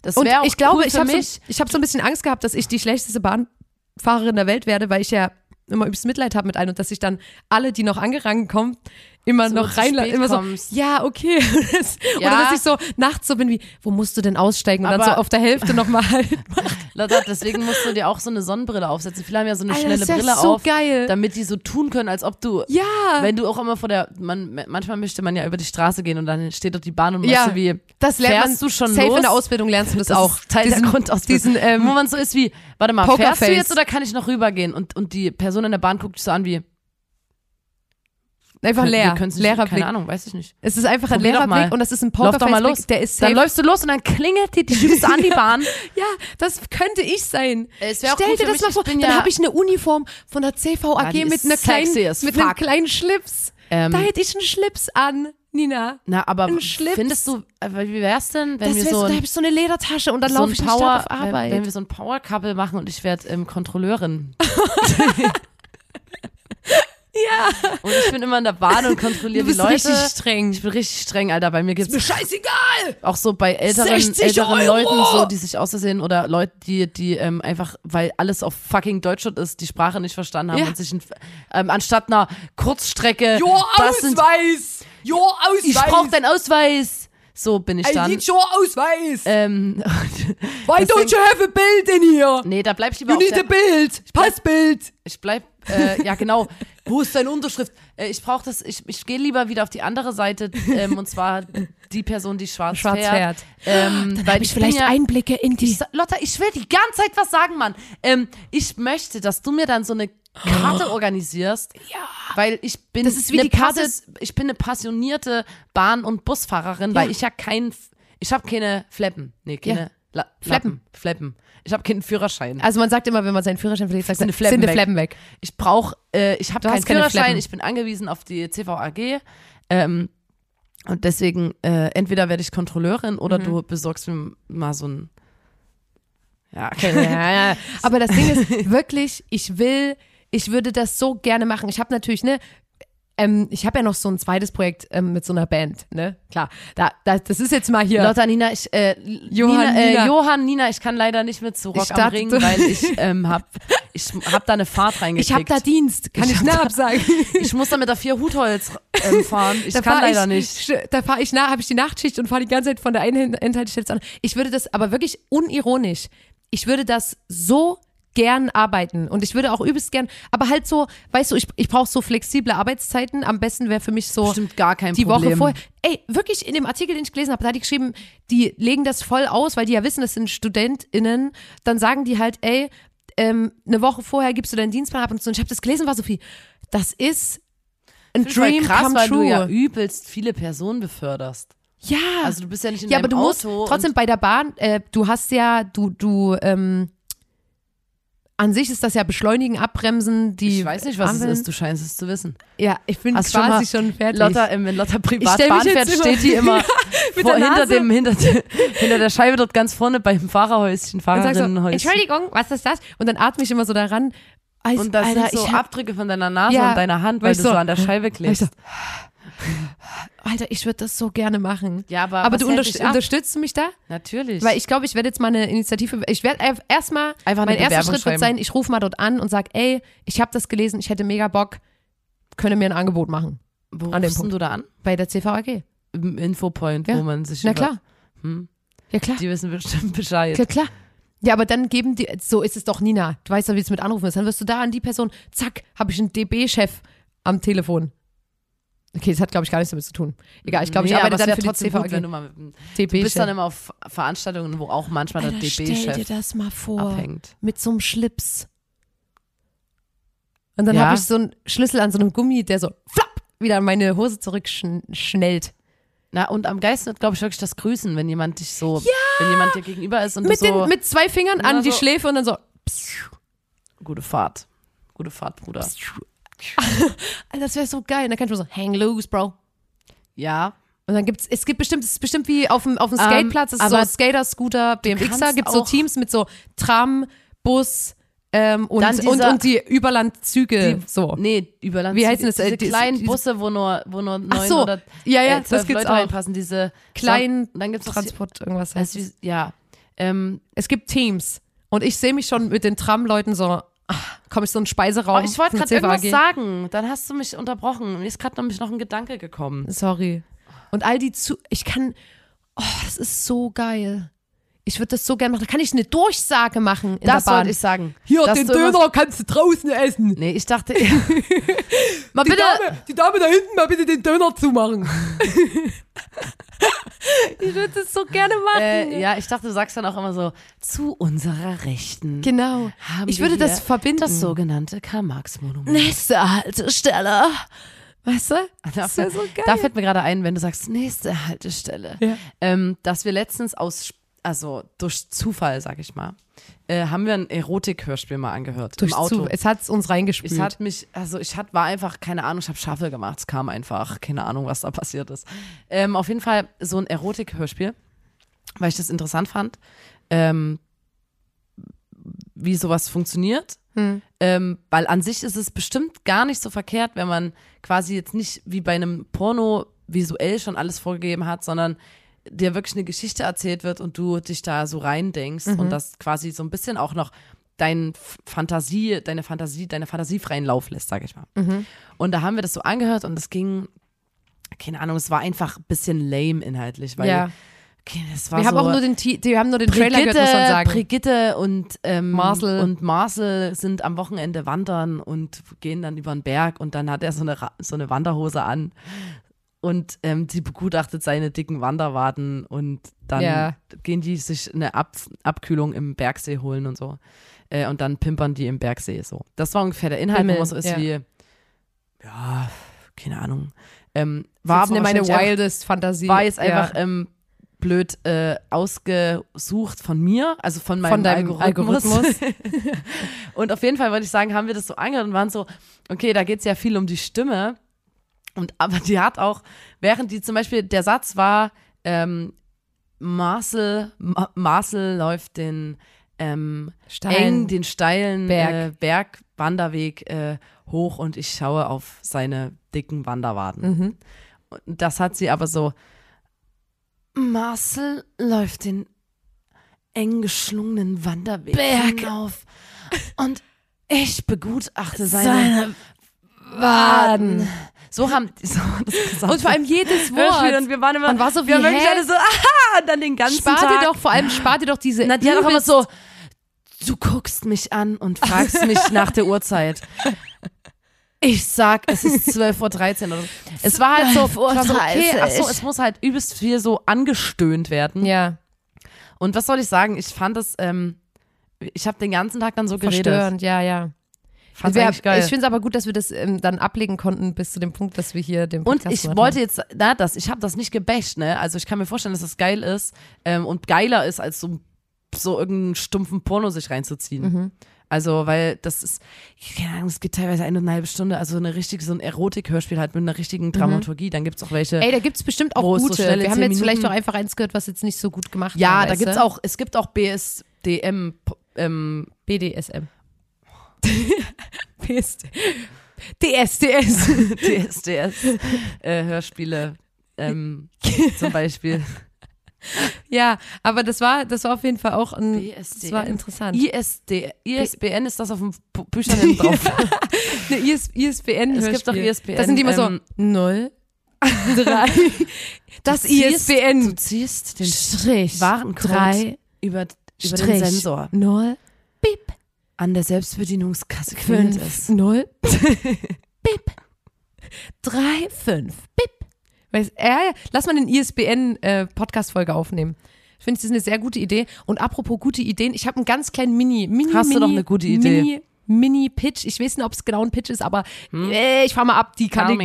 Das Und wäre auch ich glaube, cool ich habe so, mich. ich hab so ein bisschen Angst gehabt, dass ich die schlechteste Bahnfahrerin der Welt werde, weil ich ja immer übelst Mitleid habe mit einem und dass ich dann alle, die noch angerannt kommen, immer So noch reinlassen. Immer so, kommst. ja, okay. (laughs) Das- Oder Ja. dass ich so nachts so bin wie, wo musst du denn aussteigen? Und dann Aber- so auf der Hälfte nochmal halt. (laughs) Lotta, deswegen musst du dir auch so eine Sonnenbrille aufsetzen. Viele haben ja so eine Alter, schnelle Brille so auf, geil. damit die so tun können, als ob du, Ja. wenn du auch immer vor der, man, manchmal möchte man ja über die Straße gehen und dann steht dort die Bahn und Ja, machst du wie, das lernt fährst man du schon safe los? in der Ausbildung lernst du das, das auch. Teil diesen, der Grundausbildung. Diesen, ähm, wo man so ist wie, warte mal, Pokerface. fährst du jetzt oder kann ich noch rübergehen? Und, und die Person in der Bahn guckt dich so an wie, einfach wir leer. können's nicht- Leerer Blick. Keine Ahnung, weiß ich nicht. Es ist einfach ein Probier doch leerer. Blick und das ist ein. Pokerface-Blick, der ist safe. Dann läufst du los und dann klingelt die, du an die (laughs) Bahn. Ja, das könnte ich sein. Es Stell dir das mal vor. Dann ja- habe ich eine Uniform von der CVAG Ja, mit einer kleinen, mit einem kleinen Schlips. Ähm, Da hätte ich einen Schlips an, Nina. Na, aber Ein Schlips. findest du, äh, wie wär's denn, wenn Das wir so, so, da ein, habe ich so eine Ledertasche und dann so laufe ein ich Power, auf Arbeit. wenn, wenn wir so ein Power-Couple machen und ich werde ähm, Kontrolleurin. (laughs) (laughs) ja, Und ich bin immer in der Bahn und kontrolliere du die bist Leute. richtig streng. Ich bin richtig streng, Alter. Bei mir gibt's scheißegal. auch so bei älteren, 60 älteren Euro! Leuten, so, die sich aussehen oder Leute, die, die ähm, einfach, weil alles auf fucking Deutschland ist, die Sprache nicht verstanden haben Ja. und sich ein, ähm, anstatt einer Kurzstrecke, Jo, das sind, Ausweis. Jo, Ausweis. ich brauche deinen Ausweis. So bin ich I dann. need your Ausweis. Ähm, (laughs) Why don't you have a bild in here? nee, da bleib ich lieber You need der, a bild. Passbild. Ich bleib, äh, ja genau. (laughs) Wo ist deine Unterschrift? Äh, ich brauche das, ich, ich gehe lieber wieder auf die andere Seite, ähm, und zwar die Person, die schwarz, Schwarz fährt. fährt. Ähm, Dann weil ich vielleicht ja, Einblicke in die. ich, Lotta, ich will die ganze Zeit was sagen, Mann. Ähm, ich möchte, dass du mir dann so eine Karte organisierst. (gasps) Ja. Weil ich bin Das ist wie eine die Karte- Passis- ich bin eine passionierte Bahn- und Busfahrerin, weil ich ja kein, ich habe keine Fleppen. Nee, keine Ja. La Fleppen. Lappen. Fleppen. Ich habe keinen Führerschein. Also man sagt immer, wenn man seinen Führerschein verliert, sagt Sind sind die weg. Fleppen weg. Ich brauche, äh, ich habe keinen Führerschein, Fleppen. ich bin angewiesen auf die CVAG. Ähm, und deswegen, äh, entweder werde ich Kontrolleurin oder Mhm. du besorgst mir mal so ein. Ja, (laughs) Ja, ja. Aber das Ding ist wirklich, ich will, ich würde das so gerne machen. Ich habe natürlich, ne, ähm, ich habe ja noch so ein zweites Projekt ähm, mit so einer Band, ne? Klar, da, da, das ist jetzt mal hier. Lotta, Nina, ich, äh, Johann, Nina, äh, Nina. Johann, Nina, ich kann leider nicht mit zu Rock am Ring, weil ich ähm, hab, ich hab da eine Fahrt reingekriegt. (laughs) ich habe da Dienst, kann Ich ich, hab da- absagen. (laughs) ich muss da mit der vier Hutholz ähm, fahren. Ich Da kann fahr leider ich, nicht. Da fahre ich nach, habe ich die Nachtschicht und fahre die ganze Zeit von der einen Endhaltestelle zur anderen. Ich würde das aber wirklich unironisch. Ich würde das so gern arbeiten und ich würde auch übelst gern, aber halt so, weißt du, ich, ich brauche so flexible Arbeitszeiten. Am besten wäre für mich so Bestimmt gar kein die Problem. Woche vorher. Ey, wirklich in dem Artikel, den ich gelesen habe, da hat die geschrieben, die legen das voll aus, weil die ja wissen, das sind StudentInnen. Dann sagen die halt, ey, ähm, eine Woche vorher gibst du deinen Dienstplan ab und so. Und ich habe das gelesen, war Sophie, das ist ein voll Dream krass, come weil true. du ja übelst viele Personen beförderst. ja. Also du bist ja nicht in ja, deinem aber du musst Auto. trotzdem bei der Bahn, äh, du hast ja, du, du, ähm, an sich ist das ja Beschleunigen, Abbremsen, die. ich weiß nicht, was Ampeln. es ist. Du scheinst es zu wissen. Ja, ich bin Hast quasi schon schon, fertig. Lotta, ähm, wenn Lotta privat Bahn fährt, steht die immer (laughs) vor, hinter, dem, hinter, hinter der Scheibe dort ganz vorne beim Fahrerhäuschen, sag so, Fahrerinnenhäuschen. Entschuldigung, was ist das? Und dann atme ich immer so daran. Und das Alter, sind so Abdrücke von deiner Nase Ja, und deiner Hand, weil weil du so so- an der Scheibe klebst. Alter, ich würde das so gerne machen. Ja, aber, Aber du ab? unterstützt du mich da? Natürlich. Weil ich glaube, ich werde jetzt mal eine Initiative, ich werde erstmal, Einfach mein erster Schritt wird sein, ich rufe mal dort an und sag, ey, ich habe das gelesen, ich hätte mega Bock, könne mir ein Angebot machen. Wo an rufst du da an? Bei der CVAG. Im Infopoint, Ja. wo man sich Na über- klar. Hm. Ja, klar. Die wissen bestimmt Bescheid. Klar, klar. Ja, aber dann geben die, so ist es doch, Nina. Du weißt doch, wie es mit Anrufen ist. Dann wirst du da an die Person, zack, habe ich einen DB-Chef am Telefon. Okay, das hat, glaube ich, gar nichts damit zu tun. Egal, ich glaube, ich Nee, arbeite aber es dann die trotzdem gut, wenn du mal mit dem, Du bist dann DB-Chef. immer auf Veranstaltungen, wo auch manchmal der Alter, stell dir DB-Chef das mal vor. abhängt. Mit so einem Schlips. Und dann Ja. habe ich so einen Schlüssel an so einem Gummi, der so flapp wieder an meine Hose zurückschnellt. Na, und am geilsten wird, glaube ich, wirklich das Grüßen, wenn jemand dich so, wenn jemand dir gegenüber ist und Mit, du so, den, mit zwei Fingern an Ja, die so- Schläfe und dann so. gute Fahrt. Gute Fahrt, Bruder. Alter, das wäre so geil. Und dann kannst du so, hang loose, Bro. Ja, Und dann gibt's, es gibt bestimmt, es ist bestimmt wie auf dem, auf dem Ähm, Skateplatz, es ist so Skater, Scooter, BMXer, gibt so Teams mit so Tram, Bus ähm, und, Dann und, dieser- und die Überlandzüge. Die- so. Nee, Überland. Wie heißen das, Diese äh, die- kleinen diese- Busse, wo nur, wo nur neun Ach so, oder ja, ja, äh, das gibt's Leute auch. reinpassen. Diese Kleinen und dann gibt's Transport, irgendwas heißt wie, ja. Ähm, Es gibt Teams. Und ich sehe mich schon mit den Tramleuten so, komme ich so in den Speiseraum. oh, ich wollte gerade irgendwas CVAG. sagen. Dann hast du mich unterbrochen. Mir ist gerade nämlich noch ein Gedanke gekommen. Sorry. Und all die zu, ich kann, oh, das ist so geil. Ich würde das so gerne machen. Da kann ich eine Durchsage machen in Das der Bahn. wollte ich sagen. Hier, den Döner kannst du draußen essen. Nee, ich dachte, (laughs) (laughs) mal Die bitte. Dame, die Dame da hinten mal bitte den Döner zumachen. (laughs) ich würde das so gerne machen. Äh, ja, ich dachte, du sagst dann auch immer so, zu unserer Rechten. Genau. ich würde das verbinden. Das sogenannte Karl-Marx-Monument. Nächste Haltestelle. Weißt du? Das wäre so geil. Da fällt mir gerade ein, wenn du sagst, nächste Haltestelle, Ja. ähm, dass wir letztens aus, also durch Zufall, sag ich mal, äh, haben wir ein Erotik-Hörspiel mal angehört Durch im Auto. Zu, es hat es uns reingespült. Es hat mich, also ich hat, war einfach, keine Ahnung, ich habe Shuffle gemacht, es kam einfach, keine Ahnung, was da passiert ist. Ähm, auf jeden Fall so ein Erotik-Hörspiel, weil ich das interessant fand, ähm, wie sowas funktioniert. Hm. Ähm, weil an sich ist es bestimmt gar nicht so verkehrt, wenn man quasi jetzt nicht wie bei einem Porno visuell schon alles vorgegeben hat, sondern dir wirklich eine Geschichte erzählt wird und du dich da so reindenkst Mhm. und das quasi so ein bisschen auch noch dein Fantasie, deine Fantasie, deine fantasiefreien Lauf lässt, sag ich mal. Mhm. Und da haben wir das so angehört und es ging, keine Ahnung, es war einfach ein bisschen lame inhaltlich, weil ja. okay, das war Wir haben so, auch nur den, wir haben nur den Trailer gehört, muss man sagen. Brigitte und ähm, Marcel. und Marcel sind am Wochenende wandern und gehen dann über den Berg und dann hat er so eine, so eine Wanderhose an und ähm, sie begutachtet seine dicken Wanderwaden und dann Ja. gehen die sich eine Ab Abkühlung im Bergsee holen und so. Äh, und dann pimpern die im Bergsee so. Das war ungefähr der Inhalt, Himmel, wo man so ist ja. wie, ja, keine Ahnung. Ähm, war aber meine wildest Fantasie. war jetzt ja. einfach ähm, blöd äh, ausgesucht von mir, also von meinem von deinem Algorithmus. Algorithmus. (laughs) und auf jeden Fall wollte ich sagen, haben wir das so angehört und waren so, okay, da geht es ja viel um die Stimme. Und aber die hat auch, während die zum Beispiel, der Satz war, ähm, Marcel, Ma Marcel läuft den ähm, Stein. eng den steilen Berg. Äh, Bergwanderweg äh, hoch und ich schaue auf seine dicken Wanderwaden. Mhm. Und das hat sie aber so. Marcel läuft den eng geschlungenen Wanderweg Berg. hinauf und ich begutachte seine, Seine Waden. So haben (laughs) die so. Und vor allem jedes Wort. und wir waren immer, Man war so wir wie, waren wirklich alle so, aha, und dann den ganzen Spar Tag. dir doch, vor allem spar dir doch diese. Na, die hat auch immer so, du guckst mich an und fragst mich (laughs) nach der Uhrzeit. Ich sag, es ist (laughs) 12.13 Uhr. Es war halt so, es war so okay, ach so, es muss halt übelst viel so angestöhnt werden. Ja, Und was soll ich sagen? Ich fand es, ähm, ich habe den ganzen Tag dann so geredet. verstörend, ja, ja. Fand's eigentlich geil. Ich finde es aber gut, dass wir das ähm, dann ablegen konnten bis zu dem Punkt, dass wir hier den und Podcast ich gemacht wollte jetzt, na, das, ich habe das nicht gebasht, ne? Also ich kann mir vorstellen, dass das geil ist ähm, und geiler ist, als so, so irgendeinen stumpfen Porno sich reinzuziehen. Mhm. Also, weil das ist, keine Ahnung, es geht teilweise eine und eine halbe Stunde, also eine richtige, so ein Erotik-Hörspiel halt mit einer richtigen Dramaturgie. Dann gibt's auch welche. Mhm. Ey, da gibt es bestimmt auch es so gute. schnelle wir haben jetzt vielleicht Minuten- auch einfach eins gehört, was jetzt nicht so gut gemacht war. ja, da weißt gibt's du? auch, es gibt auch BSDM, ähm, BDSM. PSD. DSDS. DSDS äh, Hörspiele, ähm, (laughs) zum Beispiel. ja, aber das war, das war auf jeden Fall auch ein. BSDN. Das war interessant. ISD, ISBN ist das auf dem Büchern hinten (laughs) drauf. (laughs) Eine IS, ISBN. Es gibt doch. ISBN, Das sind die immer so ähm, null, drei. Das Du ziehst- Du ISBN. ziehst den Strich. Warencode drei. über, über Strich. den Sensor. Null. An der Selbstbedienungskasse klingelt es. Null. (laughs) Bip. Drei, fünf. Bip. Weiß, äh, ja, lass mal eine ISBN-Podcast-Folge aufnehmen. Ich finde, das ist eine sehr gute Idee. Und apropos gute Ideen, ich habe einen ganz kleinen Mini, Mini, Hast du Mini, doch eine gute Idee. Mini Mini-Pitch. Ich weiß nicht, ob es genau ein Pitch ist, aber äh, ich fahr mal ab die Tell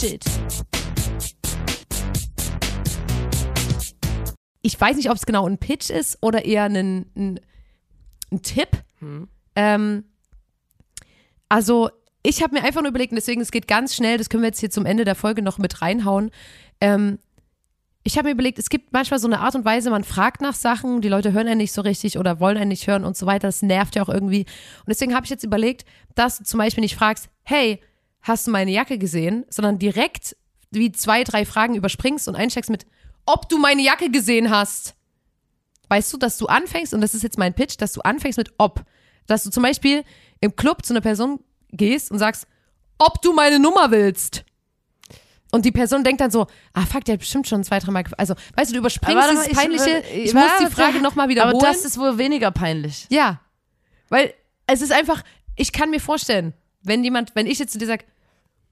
Kategorie. Ich weiß nicht, ob es genau ein Pitch ist oder eher ein, ein, ein Tipp. Ähm, also, ich habe mir einfach nur überlegt, und deswegen, es geht ganz schnell, das können wir jetzt hier zum Ende der Folge noch mit reinhauen. Ähm, ich habe mir überlegt, es gibt manchmal so eine Art und Weise, man fragt nach Sachen, die Leute hören einen nicht so richtig oder wollen einen nicht hören und so weiter. Das nervt ja auch irgendwie. Und deswegen habe ich jetzt überlegt, dass du zum Beispiel nicht fragst, hey, hast du meine Jacke gesehen, sondern direkt wie zwei, drei Fragen überspringst und einsteigst mit, ob du meine Jacke gesehen hast. Weißt du, dass du anfängst, und das ist jetzt mein Pitch, dass du anfängst mit ob. Dass du zum Beispiel im Club zu einer Person gehst und sagst, ob du meine Nummer willst. Und die Person denkt dann so, ah fuck, der hat bestimmt schon zwei, dreimal, also, weißt du, du überspringst Aber dieses ich- peinliche, ich- ich, muss die Frage nochmal wiederholen. Aber das ist wohl weniger peinlich. Ja. Weil es ist einfach, ich kann mir vorstellen, wenn jemand, wenn ich jetzt zu dir sag,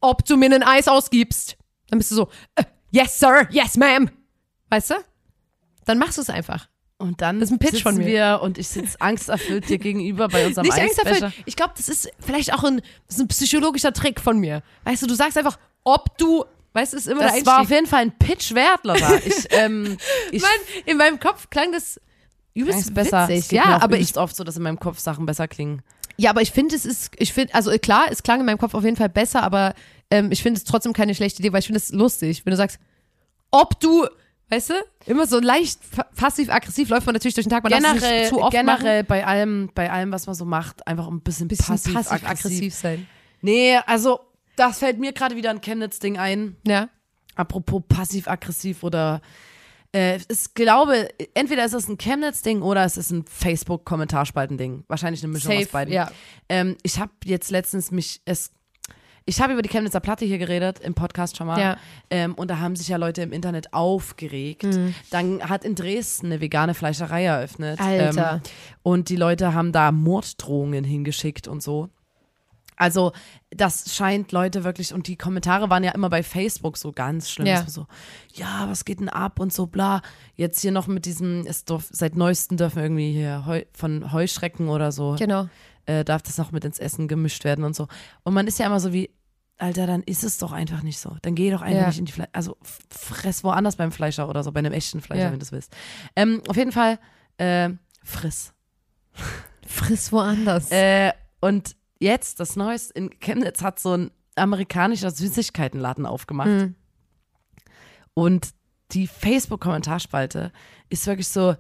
ob du mir ein Eis ausgibst, dann bist du so, äh, yes, sir, yes, ma'am. Weißt du? Dann machst du es einfach. Und dann Das ist ein Pitch sitzen von mir. wir und ich sitze angsterfüllt dir gegenüber bei unserem Nicht angsterfüllt. Ich glaube, das ist vielleicht auch ein, das ist ein psychologischer Trick von mir. Weißt du, du sagst einfach, ob du, weißt du, ist immer Das war auf jeden Fall ein Pitch wert, Lotta. (laughs) Ich, ähm, ich Mann, in meinem Kopf klang das übelst besser. witzig. Ja, aber ich, oft so, dass in meinem Kopf Sachen besser klingen. Ja, aber ich finde, es ist, ich finde, also klar, es klang in meinem Kopf auf jeden Fall besser, aber ähm, ich finde es trotzdem keine schlechte Idee, weil ich finde es lustig, wenn du sagst, ob du, weißt du, immer so leicht passiv-aggressiv läuft man natürlich durch den Tag, man darf Generell, nicht zu oft generell bei allem, bei allem, was man so macht, einfach ein bisschen, machen, bisschen passiv-aggressiv. passiv-aggressiv sein. nee, also das fällt mir gerade wieder ein Chemnitz-Ding ein. Ja, Apropos passiv-aggressiv oder äh, ich glaube, entweder ist es ein Chemnitz-Ding oder es ist ein Facebook-Kommentarspalten-Ding. Wahrscheinlich eine Mischung aus safe, beiden. ja. Ähm, ich habe jetzt letztens mich, es, ich habe über die Chemnitzer Platte hier geredet, im Podcast schon mal. Ja. Ähm, und da haben sich ja Leute im Internet aufgeregt. Mhm. Dann hat in Dresden eine vegane Fleischerei eröffnet. Alter. Ähm, und die Leute haben da Morddrohungen hingeschickt und so. Also, das scheint Leute wirklich, und die Kommentare waren ja immer bei Facebook so ganz schlimm. Ja. So, ja, was geht denn ab und so, bla. Jetzt hier noch mit diesem, es darf, seit neuestem dürfen irgendwie hier Heu, von Heuschrecken oder so, genau. äh, darf das noch mit ins Essen gemischt werden und so. Und man ist ja immer so wie, Alter, dann ist es doch einfach nicht so. Dann geh doch einfach Ja. nicht in die Fleisch, also fress woanders beim Fleischer oder so, bei einem echten Fleischer, Ja. wenn du es willst. Ähm, auf jeden Fall, äh, friss. Friss woanders. Äh, und jetzt, das Neueste in Chemnitz hat so ein amerikanischer Süßigkeitenladen aufgemacht. Mhm. Und die Facebook-Kommentarspalte ist wirklich so,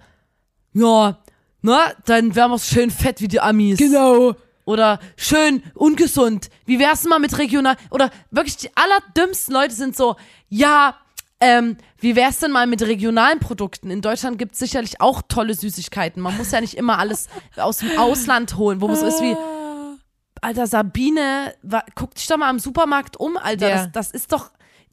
ja, na, dann wären wir schön fett wie die Amis. Genau. Oder schön ungesund. Wie wär's denn mal mit regional? Oder wirklich die allerdümmsten Leute sind so, ja, ähm, wie wär's denn mal mit regionalen Produkten? In Deutschland gibt's sicherlich auch tolle Süßigkeiten. Man muss ja nicht immer alles aus dem Ausland holen, wo man so ist wie, Alter, Sabine, wa, guck dich doch mal am Supermarkt um, Alter. Ja. Das, das ist doch,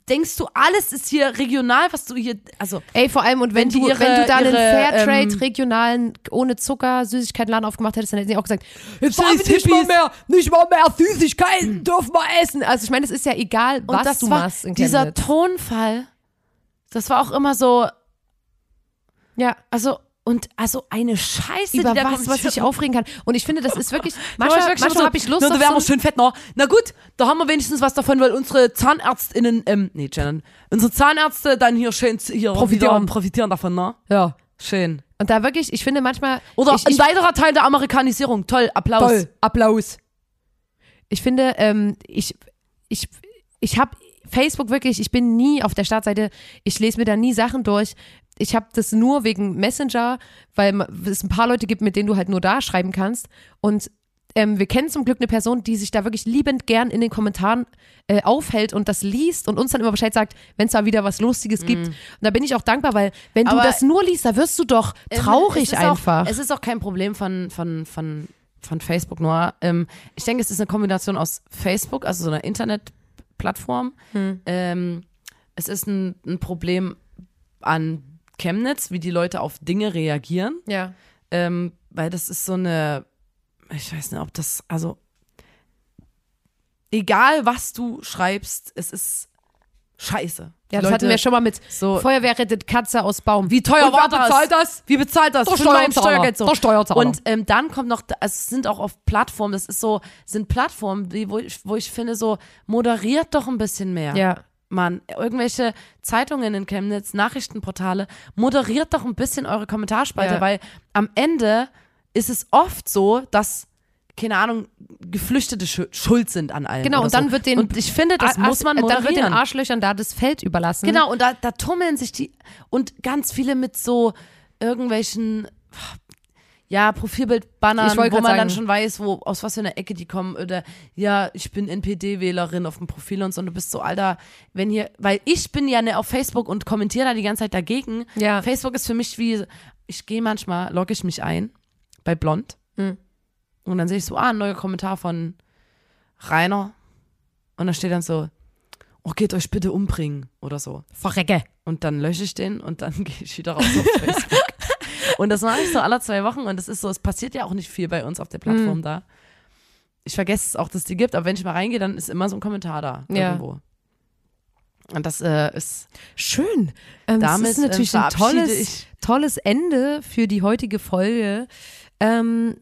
denkst du, alles ist hier regional, was du hier, also, Ey, vor allem, und wenn, Wenn du, ihre- wenn du da einen Fairtrade, ähm, regionalen, ohne Zucker, Süßigkeitenladen aufgemacht hättest, dann hätten sie auch gesagt, jetzt wollen wir nicht mal mehr, nicht mal mehr Süßigkeiten (clears throat) dürfen wir essen. Also ich meine, es ist ja egal, und was du war machst in dieser. Tonfall, das war auch immer so, Ja, also, und also eine Scheiße, über die da was, kommt. was ich aufregen kann. Und ich finde, das ist wirklich, (laughs) manchmal, manchmal so, habe ich Lust na, da wären wir schön fett, na. Na gut, da haben wir wenigstens was davon, weil unsere ZahnärztInnen, ähm, nee, Jen, unsere Zahnärzte dann hier schön hier Profitieren. profitieren davon, ne? Ja. Schön. Und da wirklich, ich finde manchmal, Oder ich, ein ich, weiterer Teil der Amerikanisierung. Toll, Applaus. Toll, Applaus. Ich finde, ähm, ich, ich, ich habe Facebook wirklich, ich bin nie auf der Startseite, ich lese mir da nie Sachen durch. Ich habe das nur wegen Messenger, weil es ein paar Leute gibt, mit denen du halt nur da schreiben kannst. Und ähm, wir kennen zum Glück eine Person, die sich da wirklich liebend gern in den Kommentaren äh, aufhält und das liest und uns dann immer Bescheid sagt, wenn es da wieder was Lustiges gibt. Und da bin ich auch dankbar, weil wenn du. Aber- das nur liest, da wirst du doch traurig es einfach. Auch, es ist auch kein Problem von, von, von, von Facebook nur. Ähm, ich denke, es ist eine Kombination aus Facebook, also so einer Internetplattform. Hm. Ähm, es ist ein, ein Problem an Chemnitz, wie die Leute auf Dinge reagieren. ja. Ähm, weil das ist so eine, ich weiß nicht, ob das, also egal was du schreibst, es ist scheiße. Ja, das hatten Leute- wir schon mal mit so- Feuerwehr rettet Katze aus Baum. Wie teuer Und war wer das? bezahlt das? Wie bezahlt das? Der Steuerzahler. Steuergeld so. Der Steuerzahler. Und ähm, dann kommt noch, also es sind auch auf Plattformen, das ist so, sind Plattformen, die, wo, ich, wo ich finde, so, moderiert doch ein bisschen mehr. Ja. Mann, irgendwelche Zeitungen in Chemnitz, Nachrichtenportale, moderiert doch ein bisschen eure Kommentarspalte, Ja. weil am Ende ist es oft so, dass, keine Ahnung, Geflüchtete schu- schuld sind an allem. Genau, und dann so. wird den Und ich finde, das Ar- muss man Dann moderieren. wird den Arschlöchern da das Feld überlassen. Genau, und da, da tummeln sich die und ganz viele mit so irgendwelchen ja, wollte wo man grad dann sagen. schon weiß, wo, aus was für einer Ecke die kommen. Oder ja, ich bin NPD-Wählerin auf dem Profil und so. Und du bist so, Alter, wenn hier, weil ich bin ja ne, auf Facebook und kommentiere da die ganze Zeit dagegen. Ja. Facebook ist für mich wie, ich gehe manchmal, logge ich mich ein bei Blond. Mhm. Und dann sehe ich so, ah, ein neuer Kommentar von Rainer. Und da steht dann so, oh, geht euch bitte umbringen oder so. Verrecke. Und dann lösche ich den und dann (laughs) gehe ich wieder raus auf Facebook. Und das mache ich so alle zwei Wochen und es ist so, es passiert ja auch nicht viel bei uns auf der Plattform da. Ich vergesse es auch, dass es die gibt, aber wenn ich mal reingehe, dann ist immer so ein Kommentar da Ja. irgendwo. Und das äh, ist Schön. Ähm, Damit, das ist natürlich ähm, ein tolles, tolles Ende für die heutige Folge. Ähm,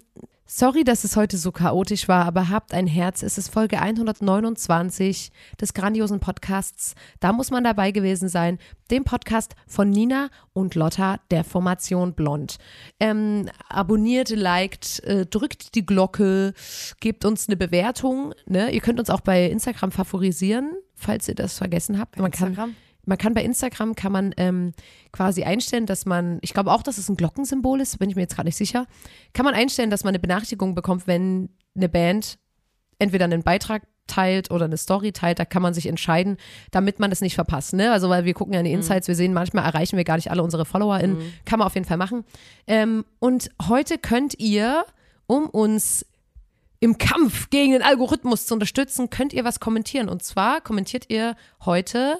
sorry, dass es heute so chaotisch war, aber habt ein Herz. Es ist Folge 129 des grandiosen Podcasts. Da muss man dabei gewesen sein. Dem Podcast von Nina und Lotta der Formation Blond. Ähm, abonniert, liked, äh, drückt die Glocke, gebt uns eine Bewertung. Ne? Ihr könnt uns auch bei Instagram favorisieren, falls ihr das vergessen habt. Man kann, Instagram? Man kann bei Instagram kann man ähm, quasi einstellen, dass man, ich glaube auch, dass es ein Glockensymbol ist, bin ich mir jetzt gerade nicht sicher, kann man einstellen, dass man eine Benachrichtigung bekommt, wenn eine Band entweder einen Beitrag teilt oder eine Story teilt, da kann man sich entscheiden, damit man das nicht verpasst, ne? Also weil wir gucken ja in die Insights, wir sehen, manchmal erreichen wir gar nicht alle unsere FollowerInnen, kann man auf jeden Fall machen. Ähm, und heute könnt ihr, um uns im Kampf gegen den Algorithmus zu unterstützen, könnt ihr was kommentieren. Und zwar kommentiert ihr heute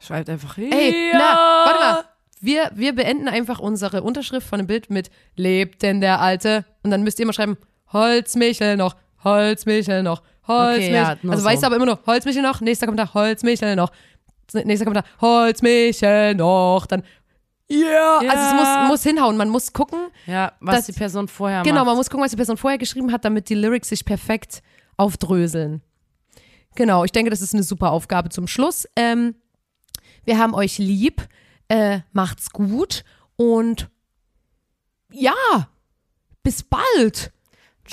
Schreibt einfach, Ey, ja. na, warte mal. Wir, wir beenden einfach unsere Unterschrift von dem Bild mit Lebt denn der Alte? Und dann müsst ihr immer schreiben, Holzmichel noch, Holzmichel noch, Holzmichel. ja, nur also so. weißt du aber immer noch, Holzmichel noch, nächster Kommentar, Holzmichel noch, nächster Kommentar, Holzmichel noch, dann ja, also es muss, muss hinhauen, man muss gucken, Ja, was Das- die Person vorher Genau, macht. man muss gucken, was die Person vorher geschrieben hat, damit die Lyrics sich perfekt aufdröseln. Genau, ich denke, das ist eine super Aufgabe zum Schluss. Ähm, wir haben euch lieb, äh, macht's gut und ja, bis bald.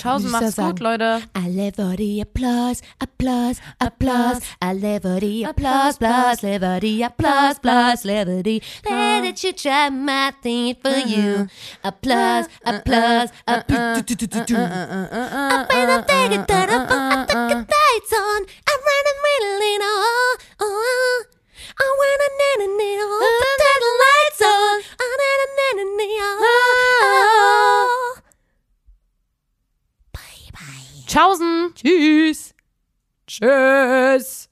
Soll macht's sagen? gut, Leute. I live for the applause, applause, applause. I live for the applause, applause, live for the applause, applause, live for the. Let it you try my thing for you. Applause, applause, applause. Up in the thing, I took the lights on. I'm running really oh, oh. I wanna na na na oh, put the lights on. I na na na na oh. Bye bye. Tschaußen. Tschüss. Tschüss.